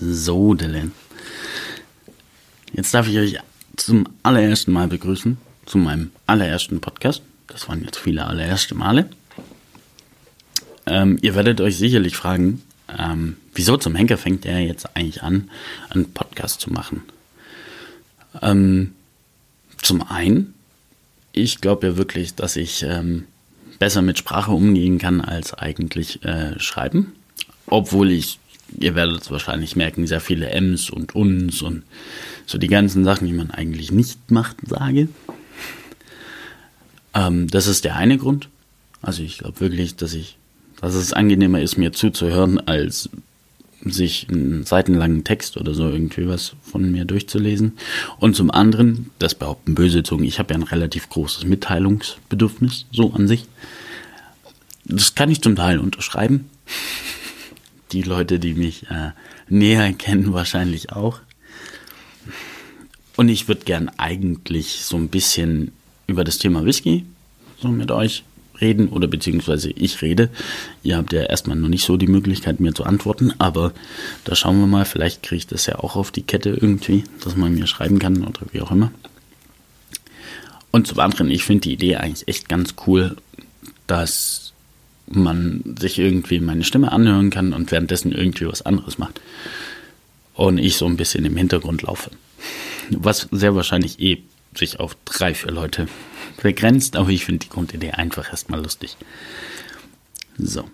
So, Dylan. Jetzt darf ich euch zum allerersten Mal begrüßen, zu meinem allerersten Podcast. Das waren jetzt viele allererste Male. Ähm, ihr werdet euch sicherlich fragen, ähm, wieso zum Henker fängt er jetzt eigentlich an, einen Podcast zu machen? Ähm, zum einen, ich glaube ja wirklich, dass ich ähm, besser mit Sprache umgehen kann als eigentlich äh, schreiben. Obwohl ich, ihr werdet es wahrscheinlich merken, sehr viele Ms und Uns und so die ganzen Sachen, die man eigentlich nicht macht, sage. Ähm, das ist der eine Grund. Also ich glaube wirklich, dass ich, dass es angenehmer ist, mir zuzuhören, als sich einen seitenlangen Text oder so irgendwie was von mir durchzulesen. Und zum anderen, das behaupten böse Zungen, ich habe ja ein relativ großes Mitteilungsbedürfnis, so an sich. Das kann ich zum Teil unterschreiben. Die Leute, die mich äh, näher kennen, wahrscheinlich auch. Und ich würde gern eigentlich so ein bisschen über das Thema Whisky so mit euch reden oder beziehungsweise ich rede. Ihr habt ja erstmal noch nicht so die Möglichkeit, mir zu antworten, aber da schauen wir mal, vielleicht kriege ich das ja auch auf die Kette irgendwie, dass man mir schreiben kann oder wie auch immer. Und zum anderen, ich finde die Idee eigentlich echt ganz cool, dass man sich irgendwie meine Stimme anhören kann und währenddessen irgendwie was anderes macht. Und ich so ein bisschen im Hintergrund laufe. Was sehr wahrscheinlich eh sich auf drei, vier Leute begrenzt, aber ich finde die Grundidee einfach erstmal lustig. So.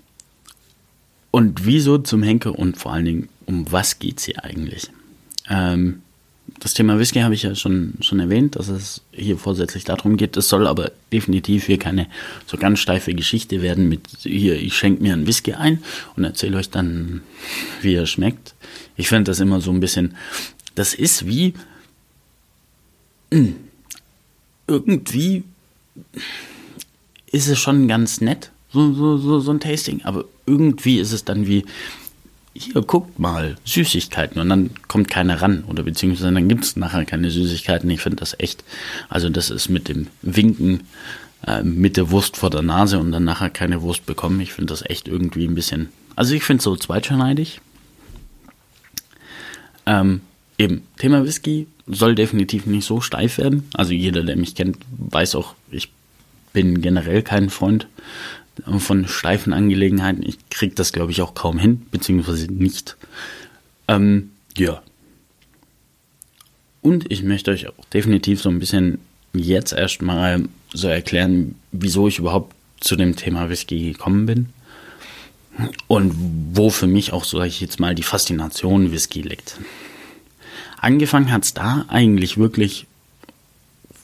Und wieso zum Henker und vor allen Dingen, um was geht es hier eigentlich? Ähm, das Thema Whisky habe ich ja schon, schon erwähnt, dass es hier vorsätzlich darum geht. Es soll aber definitiv hier keine so ganz steife Geschichte werden mit hier, ich schenke mir einen Whisky ein und erzähle euch dann, wie er schmeckt. Ich finde das immer so ein bisschen, das ist wie, hm, irgendwie ist es schon ganz nett, so, so, so, so ein Tasting, aber irgendwie ist es dann wie, hier guckt mal, Süßigkeiten und dann kommt keiner ran oder beziehungsweise dann gibt es nachher keine Süßigkeiten. Ich finde das echt, also das ist mit dem Winken äh, mit der Wurst vor der Nase und dann nachher keine Wurst bekommen. Ich finde das echt irgendwie ein bisschen, also ich finde es so zweitschneidig. Ähm, eben, Thema Whisky soll definitiv nicht so steif werden. Also jeder, der mich kennt, weiß auch, ich bin generell kein Freund von steifen Angelegenheiten. Ich kriege das, glaube ich, auch kaum hin, beziehungsweise nicht. Ähm, ja. Und ich möchte euch auch definitiv so ein bisschen jetzt erstmal so erklären, wieso ich überhaupt zu dem Thema Whisky gekommen bin. Und wo für mich auch, so sage ich jetzt mal, die Faszination Whisky liegt. Angefangen hat es da eigentlich wirklich,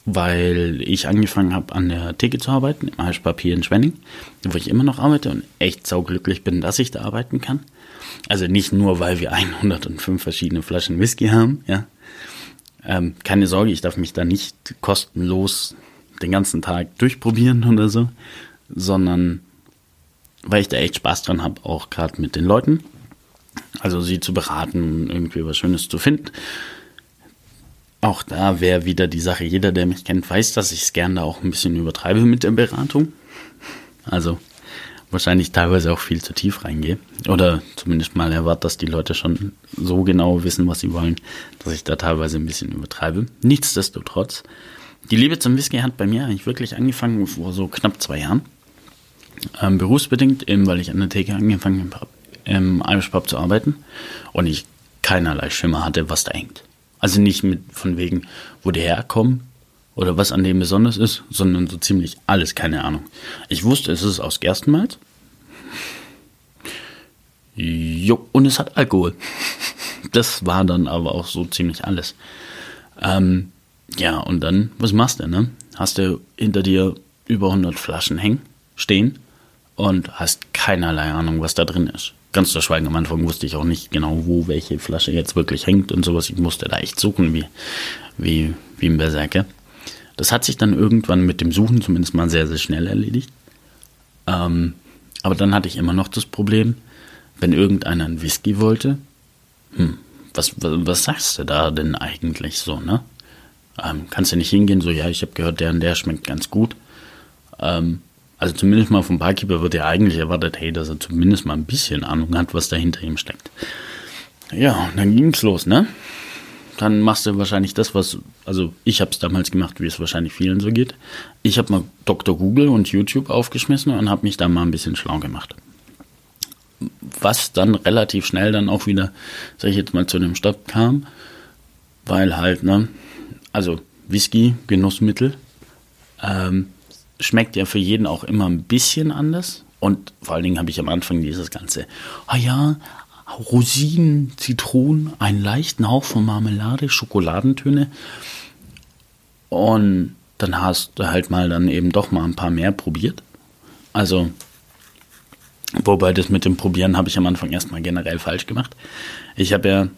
weil ich angefangen habe, an der Theke zu arbeiten, im Heischpapier in Schwenning, wo ich immer noch arbeite und echt sauglücklich bin, dass ich da arbeiten kann. Also nicht nur, weil wir 105 verschiedene Flaschen Whisky haben, ja. Ähm, keine Sorge, ich darf mich da nicht kostenlos den ganzen Tag durchprobieren oder so, sondern weil ich da echt Spaß dran habe, auch gerade mit den Leuten also sie zu beraten, irgendwie was Schönes zu finden. Auch da wäre wieder die Sache, jeder, der mich kennt, weiß, dass ich es gerne da auch ein bisschen übertreibe mit der Beratung. Also wahrscheinlich teilweise auch viel zu tief reingehe. Oder zumindest mal erwarte, dass die Leute schon so genau wissen, was sie wollen, dass ich da teilweise ein bisschen übertreibe. Nichtsdestotrotz, die Liebe zum Whisky hat bei mir eigentlich wirklich angefangen vor so knapp zwei Jahren. Ähm, berufsbedingt, eben weil ich an der Theke angefangen habe, im Irish Pub zu arbeiten und ich keinerlei Schimmer hatte, was da hängt. Also nicht mit von wegen, wo die herkommen oder was an dem besonders ist, sondern so ziemlich alles, keine Ahnung. Ich wusste, es ist aus Gerstenmalz. Jo, und es hat Alkohol. Das war dann aber auch so ziemlich alles. Ähm, ja, und dann, was machst du, ne? Hast du hinter dir über 100 Flaschen hängen, stehen und hast keinerlei Ahnung, was da drin ist ganz zu schweigen, am Anfang wusste ich auch nicht genau, wo welche Flasche jetzt wirklich hängt und sowas. Ich musste da echt suchen, wie, wie, wie ein Berserker. Das hat sich dann irgendwann mit dem Suchen zumindest mal sehr, sehr schnell erledigt. Ähm, aber dann hatte ich immer noch das Problem, wenn irgendeiner einen Whisky wollte, hm, was, was, was sagst du da denn eigentlich so, ne? Ähm, kannst du nicht hingehen, so, ja, ich habe gehört, der und der schmeckt ganz gut. Ähm, also zumindest mal vom Barkeeper wird ja eigentlich erwartet, hey, dass er zumindest mal ein bisschen Ahnung hat, was da hinter ihm steckt. Ja, und dann ging's los, ne? Dann machst du wahrscheinlich das, was, also ich habe es damals gemacht, wie es wahrscheinlich vielen so geht. Ich habe mal Dr. Google und YouTube aufgeschmissen und habe mich da mal ein bisschen schlau gemacht. Was dann relativ schnell dann auch wieder, sag ich jetzt mal, zu einem Stopp kam, weil halt, ne, also Whisky, Genussmittel, ähm, schmeckt ja für jeden auch immer ein bisschen anders. Und vor allen Dingen habe ich am Anfang dieses ganze, ah ja, Rosinen, Zitronen, einen leichten Hauch von Marmelade, Schokoladentöne. Und dann hast du halt mal dann eben doch mal ein paar mehr probiert. Also, wobei das mit dem Probieren habe ich am Anfang erstmal generell falsch gemacht. Ich habe ja,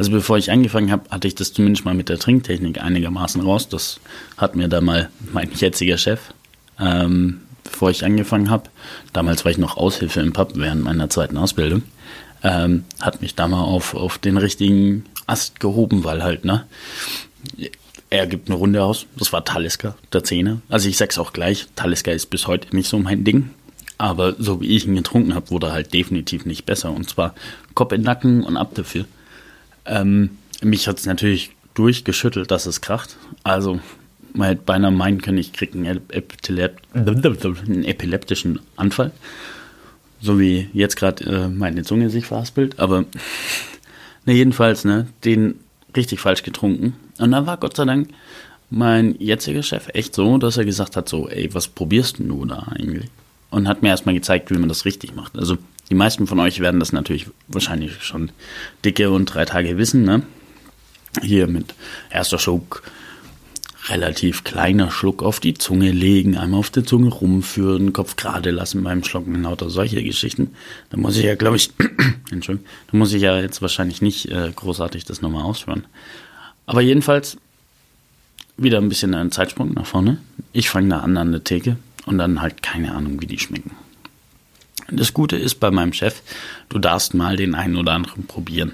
also bevor ich angefangen habe, hatte ich das zumindest mal mit der Trinktechnik einigermaßen raus. Das hat mir da mal mein jetziger Chef ähm, bevor ich angefangen habe, damals war ich noch Aushilfe im Pub während meiner zweiten Ausbildung, ähm, hat mich da mal auf, auf den richtigen Ast gehoben, weil halt, ne, er gibt eine Runde aus. Das war Talisker, der Zehner. Also ich sag's auch gleich, Talisker ist bis heute nicht so mein Ding. Aber so wie ich ihn getrunken habe, wurde er halt definitiv nicht besser. Und zwar Kopf in Nacken und ab dafür. Ähm, mich hat's natürlich durchgeschüttelt, dass es kracht. Also man hätte beinahe meinen können, ich kriege einen, Epilep einen, epileptischen Anfall. So wie jetzt gerade äh, meine Zunge sich verhaspelt. Aber ne, jedenfalls, ne, den richtig falsch getrunken. Und dann war Gott sei Dank mein jetziger Chef echt so, dass er gesagt hat: so, ey, was probierst du da eigentlich? Und hat mir erstmal gezeigt, wie man das richtig macht. Also die meisten von euch werden das natürlich wahrscheinlich schon dicke und drei Tage wissen, ne? Hier mit erster Schluck, relativ kleiner Schluck auf die Zunge legen, einmal auf der Zunge rumführen, Kopf gerade lassen beim Schlucken, lauter solche Geschichten. Da muss ich ja, glaube ich, Entschuldigung, da muss ich ja jetzt wahrscheinlich nicht äh, großartig das nochmal ausführen. Aber jedenfalls wieder ein bisschen ein Zeitsprung nach vorne. Ich fange da an an der Theke und dann halt keine Ahnung, wie die schmecken. Das Gute ist bei meinem Chef, du darfst mal den einen oder anderen probieren.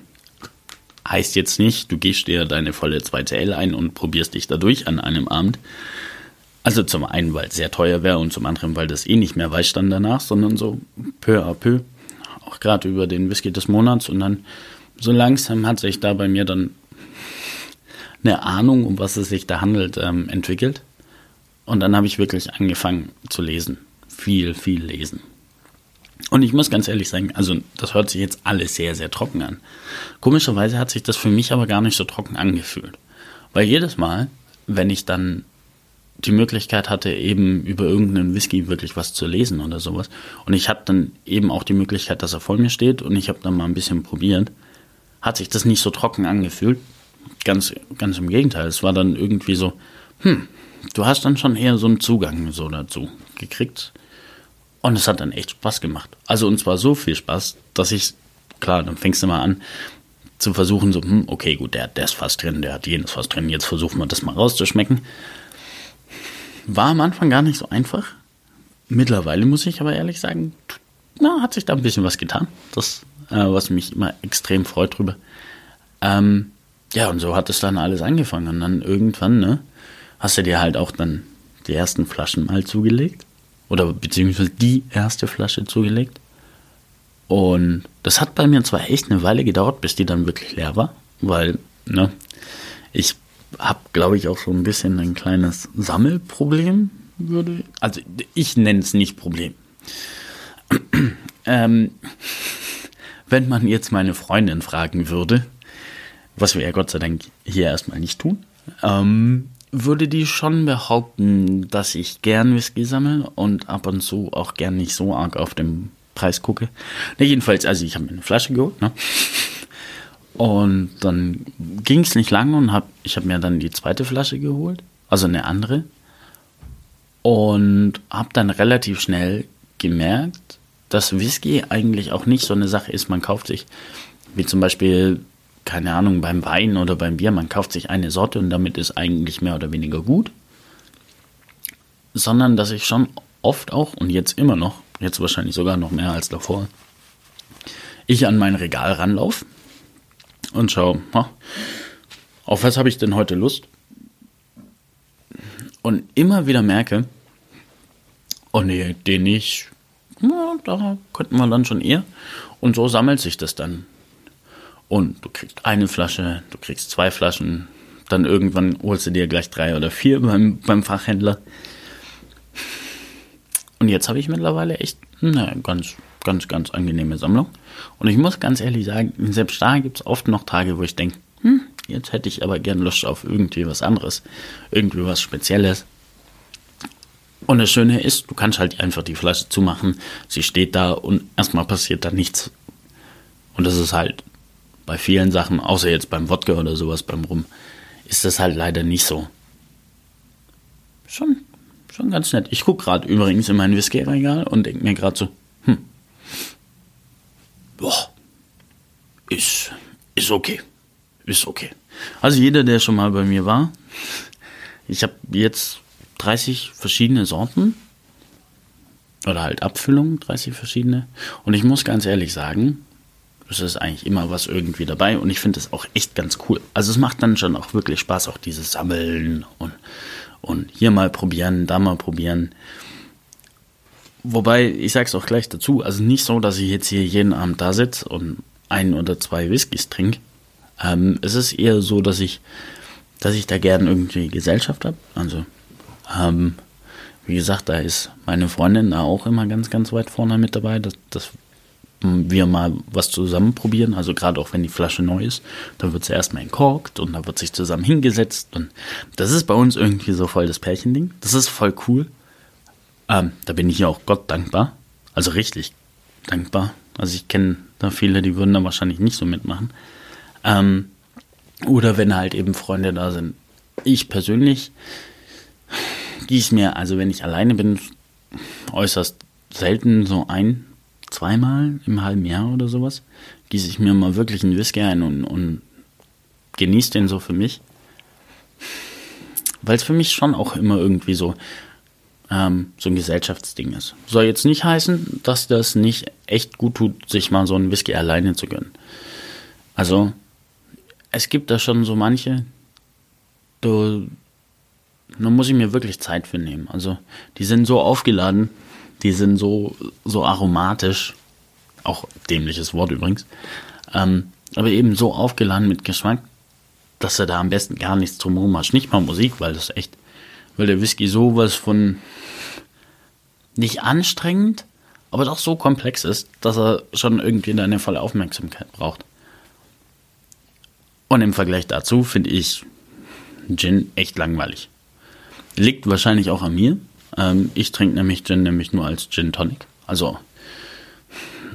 Heißt jetzt nicht, du gehst dir deine volle 2TL ein und probierst dich dadurch an einem Abend. Also zum einen, weil es sehr teuer wäre und zum anderen, weil das eh nicht mehr weiß dann danach, sondern so peu à peu, auch gerade über den Whisky des Monats und dann so langsam hat sich da bei mir dann eine Ahnung, um was es sich da handelt, ähm, entwickelt. Und dann habe ich wirklich angefangen zu lesen. Viel, viel lesen. Und ich muss ganz ehrlich sagen, also das hört sich jetzt alles sehr, sehr trocken an. Komischerweise hat sich das für mich aber gar nicht so trocken angefühlt. Weil jedes Mal, wenn ich dann die Möglichkeit hatte, eben über irgendeinen Whisky wirklich was zu lesen oder sowas, und ich hatte dann eben auch die Möglichkeit, dass er vor mir steht und ich habe dann mal ein bisschen probiert, hat sich das nicht so trocken angefühlt. Ganz, ganz im Gegenteil. Es war dann irgendwie so, hm, du hast dann schon eher so einen Zugang so dazu gekriegt und es hat dann echt Spaß gemacht. Also und zwar so viel Spaß, dass ich, klar, dann fängst du mal an zu versuchen, so, hm, okay, gut, der hat das fast drin, der hat jenes fast drin, jetzt versuchen wir das mal rauszuschmecken. War am Anfang gar nicht so einfach. Mittlerweile muss ich aber ehrlich sagen, na, hat sich da ein bisschen was getan. Das, äh, was mich immer extrem freut drüber. Ähm, ja, und so hat es dann alles angefangen. Und dann irgendwann, ne, hast du dir halt auch dann die ersten Flaschen mal zugelegt oder beziehungsweise die erste Flasche zugelegt. Und das hat bei mir zwar echt eine Weile gedauert, bis die dann wirklich leer war, weil, ne, ich habe, glaube ich, auch so ein bisschen ein kleines Sammelproblem, würde, also ich nenne es nicht Problem. ähm, wenn man jetzt meine Freundin fragen würde, was wir ja Gott sei Dank hier erstmal nicht tun, ähm, würde die schon behaupten, dass ich gern Whisky sammle und ab und zu auch gern nicht so arg auf den Preis gucke. Ne, jedenfalls, also ich habe mir eine Flasche geholt, ne? Und dann ging es nicht lange und hab, ich habe mir dann die zweite Flasche geholt, also eine andere. Und habe dann relativ schnell gemerkt, dass Whisky eigentlich auch nicht so eine Sache ist, man kauft sich, wie zum Beispiel keine Ahnung, beim Wein oder beim Bier, man kauft sich eine Sorte und damit ist eigentlich mehr oder weniger gut. Sondern dass ich schon oft auch und jetzt immer noch, jetzt wahrscheinlich sogar noch mehr als davor, ich an mein Regal ranlaufe und schaue, auf was habe ich denn heute Lust? Und immer wieder merke, oh nee, den nicht, na, da könnten wir dann schon eher. Und so sammelt sich das dann Und du kriegst eine Flasche, du kriegst zwei Flaschen, dann irgendwann holst du dir gleich drei oder vier beim, beim Fachhändler. Und jetzt habe ich mittlerweile echt eine ganz, ganz, ganz angenehme Sammlung. Und ich muss ganz ehrlich sagen, selbst da gibt es oft noch Tage, wo ich denke, hm, jetzt hätte ich aber gern Lust auf irgendwie was anderes, irgendwie was Spezielles. Und das Schöne ist, du kannst halt einfach die Flasche zumachen, sie steht da und erstmal passiert da nichts. Und das ist halt bei vielen Sachen, außer jetzt beim Wodka oder sowas, beim Rum, ist das halt leider nicht so. Schon, schon ganz nett. Ich gucke gerade übrigens in mein Whisky-Regal und denke mir gerade so, hm, boah, ist, ist okay. Ist okay. Also jeder, der schon mal bei mir war, ich habe jetzt 30 verschiedene Sorten oder halt Abfüllungen, 30 verschiedene. Und ich muss ganz ehrlich sagen, es ist eigentlich immer was irgendwie dabei und ich finde es auch echt ganz cool. Also es macht dann schon auch wirklich Spaß, auch dieses Sammeln und, und hier mal probieren, da mal probieren. Wobei, ich sage es auch gleich dazu, also nicht so, dass ich jetzt hier jeden Abend da sitze und ein oder zwei Whiskys trinke. Ähm, es ist eher so, dass ich, dass ich da gern irgendwie Gesellschaft habe. Also, ähm, wie gesagt, da ist meine Freundin da auch immer ganz, ganz weit vorne mit dabei, dass, dass wir mal was zusammen probieren. Also gerade auch wenn die Flasche neu ist, dann wird sie erstmal entkorkt und dann wird sich zusammen hingesetzt. Und das ist bei uns irgendwie so voll das Pärchending. Das ist voll cool. Ähm, da bin ich ja auch Gott dankbar. Also richtig dankbar. Also ich kenne da viele, die würden da wahrscheinlich nicht so mitmachen. Ähm, oder wenn halt eben Freunde da sind. Ich persönlich gieße mir, also wenn ich alleine bin, äußerst selten so ein, zweimal im halben Jahr oder sowas, gieße ich mir mal wirklich einen Whisky ein und, und genieße den so für mich. Weil es für mich schon auch immer irgendwie so, ähm, so ein Gesellschaftsding ist. Soll jetzt nicht heißen, dass das nicht echt gut tut, sich mal so einen Whisky alleine zu gönnen. Also, es gibt da schon so manche, da, da muss ich mir wirklich Zeit für nehmen. Also, die sind so aufgeladen, die sind so, so aromatisch, auch dämliches Wort übrigens, ähm, aber eben so aufgeladen mit Geschmack, dass er da am besten gar nichts drumherum hast. Nicht mal Musik, weil das echt, weil der Whisky sowas von nicht anstrengend, aber doch so komplex ist, dass er schon irgendwie deine volle Aufmerksamkeit braucht. Und im Vergleich dazu finde ich Gin echt langweilig. Liegt wahrscheinlich auch an mir. Ähm, ich trinke nämlich Gin nämlich nur als Gin Tonic. Also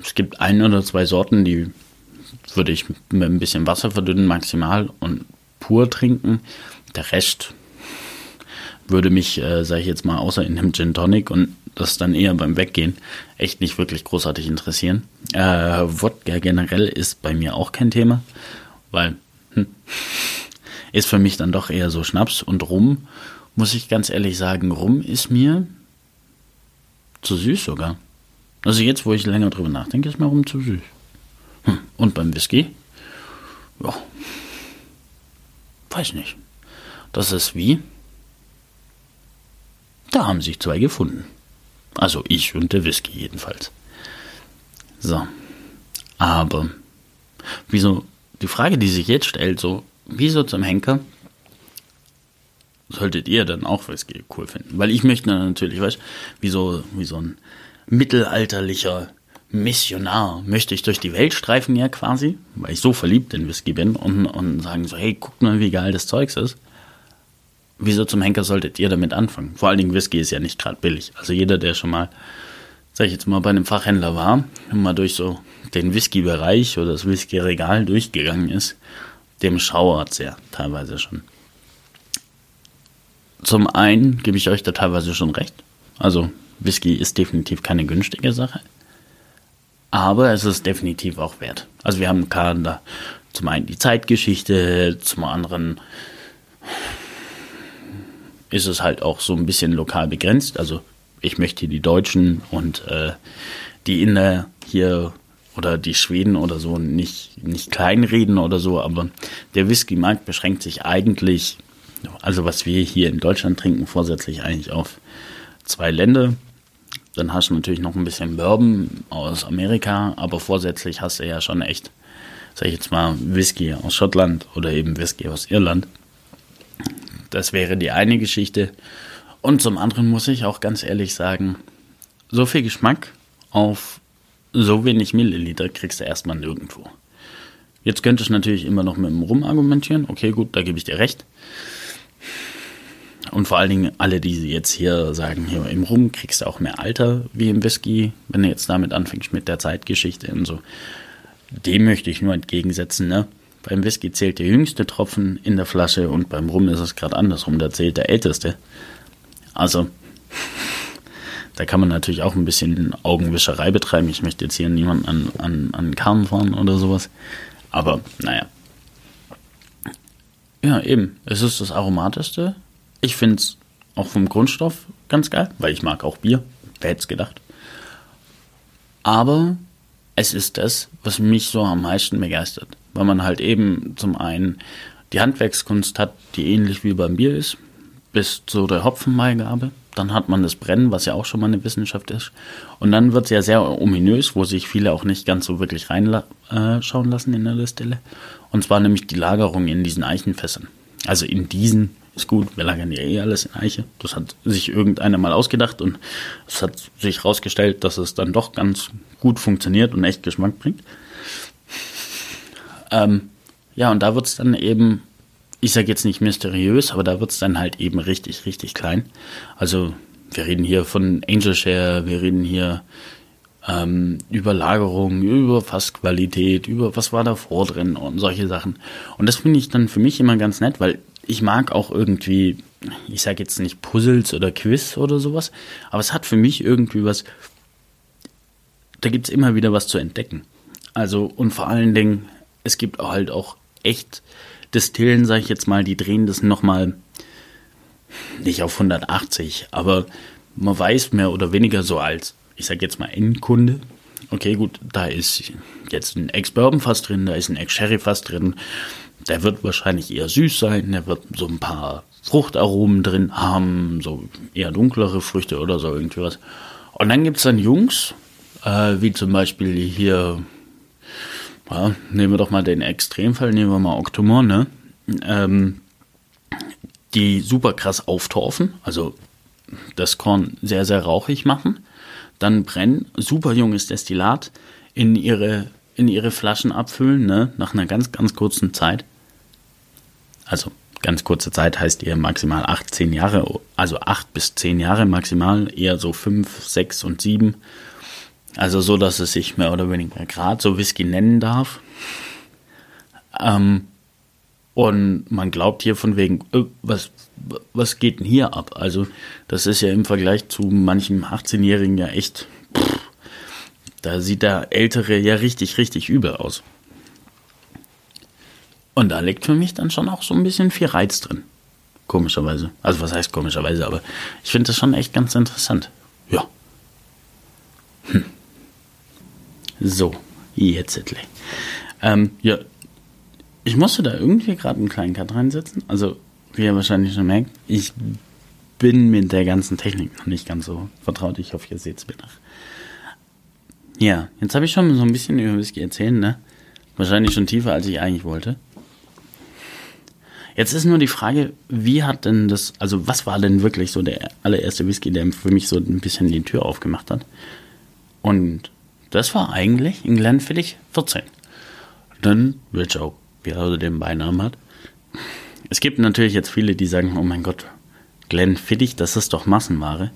es gibt ein oder zwei Sorten, die würde ich mit ein bisschen Wasser verdünnen maximal und pur trinken. Der Rest würde mich, äh, sage ich jetzt mal, außer in dem Gin Tonic und das dann eher beim Weggehen echt nicht wirklich großartig interessieren. Äh, Wodka generell ist bei mir auch kein Thema, weil hm, ist für mich dann doch eher so Schnaps und Rum muss ich ganz ehrlich sagen, Rum ist mir zu süß sogar. Also jetzt, wo ich länger drüber nachdenke, ist mir Rum zu süß. Hm. Und beim Whisky? Ja. Weiß nicht. Das ist wie? Da haben sich zwei gefunden. Also ich und der Whisky jedenfalls. So. Aber, wieso, die Frage, die sich jetzt stellt, so, wieso zum Henker solltet ihr dann auch Whisky cool finden. Weil ich möchte natürlich, weißt wie so, wie so ein mittelalterlicher Missionar möchte ich durch die Welt streifen ja quasi, weil ich so verliebt in Whisky bin und, und sagen so, hey, guckt mal, wie geil das Zeugs ist. Wieso zum Henker solltet ihr damit anfangen? Vor allen Dingen Whisky ist ja nicht gerade billig. Also jeder, der schon mal, sag ich jetzt mal, bei einem Fachhändler war und mal durch so den Whisky-Bereich oder das Whisky-Regal durchgegangen ist, dem schauert es ja teilweise schon. Zum einen gebe ich euch da teilweise schon recht. Also Whisky ist definitiv keine günstige Sache. Aber es ist definitiv auch wert. Also wir haben da zum einen die Zeitgeschichte, zum anderen ist es halt auch so ein bisschen lokal begrenzt. Also ich möchte die Deutschen und äh, die Inder hier oder die Schweden oder so nicht, nicht kleinreden oder so, aber der Whisky-Markt beschränkt sich eigentlich also was wir hier in Deutschland trinken, vorsätzlich eigentlich auf zwei Länder. Dann hast du natürlich noch ein bisschen Bourbon aus Amerika, aber vorsätzlich hast du ja schon echt sag ich jetzt mal, Whisky aus Schottland oder eben Whisky aus Irland. Das wäre die eine Geschichte. Und zum anderen muss ich auch ganz ehrlich sagen, so viel Geschmack auf so wenig Milliliter kriegst du erstmal nirgendwo. Jetzt könnte ich natürlich immer noch mit dem Rum argumentieren. Okay, gut, da gebe ich dir recht. Und vor allen Dingen alle, die jetzt hier sagen, hier im Rum kriegst du auch mehr Alter wie im Whisky, wenn du jetzt damit anfängst mit der Zeitgeschichte und so. Dem möchte ich nur entgegensetzen, ne? Beim Whisky zählt der jüngste Tropfen in der Flasche und beim Rum ist es gerade andersrum, da zählt der älteste. Also, da kann man natürlich auch ein bisschen Augenwischerei betreiben. Ich möchte jetzt hier niemanden an, an, an Karren fahren oder sowas. Aber naja. Ja, eben. Es ist das Aromatischste. Ich finde es auch vom Grundstoff ganz geil, weil ich mag auch Bier. Wer hätte es gedacht? Aber es ist das, was mich so am meisten begeistert. Weil man halt eben zum einen die Handwerkskunst hat, die ähnlich wie beim Bier ist, bis zu der Hopfenbeigabe. Dann hat man das Brennen, was ja auch schon mal eine Wissenschaft ist. Und dann wird es ja sehr ominös, wo sich viele auch nicht ganz so wirklich reinschauen äh, lassen in der Distille. Und zwar nämlich die Lagerung in diesen Eichenfässern. Also in diesen ist gut, wir lagern ja eh alles in Eiche. Das hat sich irgendeiner mal ausgedacht und es hat sich herausgestellt, dass es dann doch ganz gut funktioniert und echt Geschmack bringt. Ähm, ja, und da wird es dann eben ich sage jetzt nicht mysteriös, aber da wird es dann halt eben richtig, richtig klein. Also wir reden hier von Angel Share, wir reden hier ähm, über Lagerung, über Fassqualität, über was war davor drin und solche Sachen. Und das finde ich dann für mich immer ganz nett, weil ich mag auch irgendwie, ich sage jetzt nicht Puzzles oder Quiz oder sowas, aber es hat für mich irgendwie was, da gibt es immer wieder was zu entdecken. Also und vor allen Dingen, es gibt halt auch echt Distillen, sage ich jetzt mal, die drehen das nochmal nicht auf 180, aber man weiß mehr oder weniger so als, ich sage jetzt mal Endkunde, okay, gut, da ist jetzt ein Ex-Bourbon-Fass drin, da ist ein Ex-Sherry-Fass drin, der wird wahrscheinlich eher süß sein, der wird so ein paar Fruchtaromen drin haben, so eher dunklere Früchte oder so irgendwie was. Und dann gibt es dann Jungs, äh, wie zum Beispiel hier ja, nehmen wir doch mal den Extremfall, nehmen wir mal Octomore, ne? Ähm, die super krass auftorfen, also das Korn sehr, sehr rauchig machen, dann brennen, super junges Destillat in ihre, in ihre Flaschen abfüllen, ne? nach einer ganz, ganz kurzen Zeit. Also ganz kurze Zeit heißt eher maximal 8, 10 Jahre, also 8 bis 10 Jahre maximal, eher so 5, 6 und 7 also so, dass es sich mehr oder weniger gerade so Whisky nennen darf. Ähm, und man glaubt hier von wegen, äh, was, was geht denn hier ab? Also das ist ja im Vergleich zu manchem 18-Jährigen ja echt, pff, da sieht der Ältere ja richtig, richtig übel aus. Und da liegt für mich dann schon auch so ein bisschen viel Reiz drin. Komischerweise. Also was heißt komischerweise, aber ich finde das schon echt ganz interessant. Ja. Hm. So, jetzt. Ähm, ja, ich musste da irgendwie gerade einen kleinen Cut reinsetzen. Also, wie ihr wahrscheinlich schon merkt, ich bin mit der ganzen Technik noch nicht ganz so vertraut. Ich hoffe, ihr seht es mir nach. Ja, jetzt habe ich schon so ein bisschen über Whisky erzählt, ne? Wahrscheinlich schon tiefer, als ich eigentlich wollte. Jetzt ist nur die Frage, wie hat denn das, also was war denn wirklich so der allererste Whisky, der für mich so ein bisschen die Tür aufgemacht hat? Und das war eigentlich in Glenfiddich 14. Denn Richard, wie er den Beinamen hat. Es gibt natürlich jetzt viele, die sagen, oh mein Gott, Glenfiddich, das ist doch Massenware.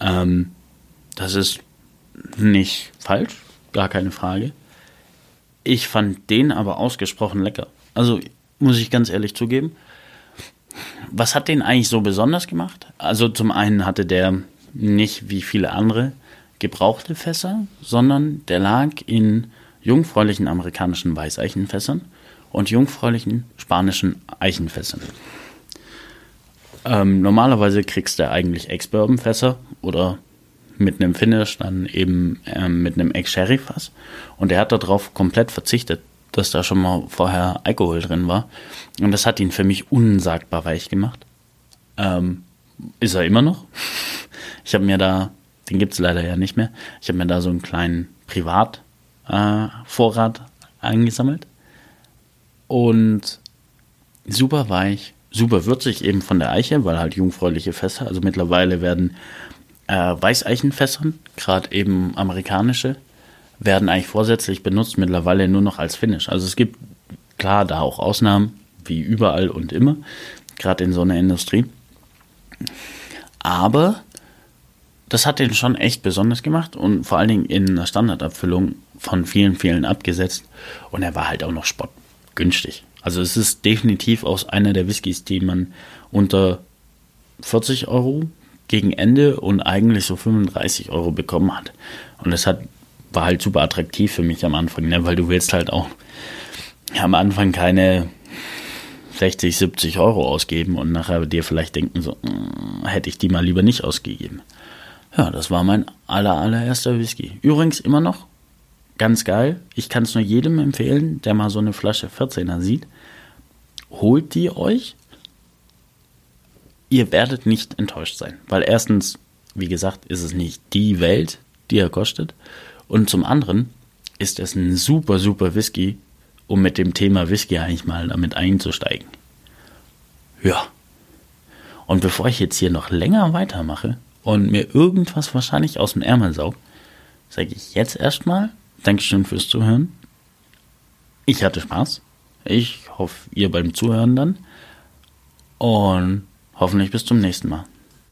Ähm, das ist nicht falsch, gar keine Frage. Ich fand den aber ausgesprochen lecker. Also muss ich ganz ehrlich zugeben. Was hat den eigentlich so besonders gemacht? Also zum einen hatte der nicht wie viele andere gebrauchte Fässer, sondern der lag in jungfräulichen amerikanischen Weißeichenfässern und jungfräulichen spanischen Eichenfässern. Ähm, normalerweise kriegst du eigentlich Ex-Bourbon-Fässer oder mit einem Finish dann eben ähm, mit einem Ex-Sherry-Fass. Und er hat darauf komplett verzichtet, dass da schon mal vorher Alkohol drin war. Und das hat ihn für mich unsagbar weich gemacht. Ähm, ist er immer noch. Ich habe mir da den gibt es leider ja nicht mehr. Ich habe mir da so einen kleinen Privatvorrat äh, eingesammelt. und super weich, super würzig eben von der Eiche, weil halt jungfräuliche Fässer, also mittlerweile werden äh, Weißeichenfässern, gerade eben amerikanische, werden eigentlich vorsätzlich benutzt, mittlerweile nur noch als Finish. Also es gibt klar da auch Ausnahmen, wie überall und immer, gerade in so einer Industrie. Aber das hat den schon echt besonders gemacht und vor allen Dingen in einer Standardabfüllung von vielen, vielen abgesetzt. Und er war halt auch noch spottgünstig. Also es ist definitiv aus einer der Whiskys, die man unter 40 Euro gegen Ende und eigentlich so 35 Euro bekommen hat. Und das hat, war halt super attraktiv für mich am Anfang, ne? weil du willst halt auch am Anfang keine 60, 70 Euro ausgeben und nachher dir vielleicht denken, so, hm, hätte ich die mal lieber nicht ausgegeben. Ja, das war mein aller, allererster Whisky. Übrigens immer noch ganz geil. Ich kann es nur jedem empfehlen, der mal so eine Flasche 14er sieht. Holt die euch ihr werdet nicht enttäuscht sein. Weil erstens, wie gesagt, ist es nicht die Welt, die er kostet. Und zum anderen ist es ein super, super Whisky, um mit dem Thema Whisky eigentlich mal damit einzusteigen. Ja. Und bevor ich jetzt hier noch länger weitermache und mir irgendwas wahrscheinlich aus dem Ärmel saug, sage ich jetzt erstmal Dankeschön fürs Zuhören. Ich hatte Spaß. Ich hoffe, ihr beim Zuhören dann. Und Hoffentlich bis zum nächsten Mal.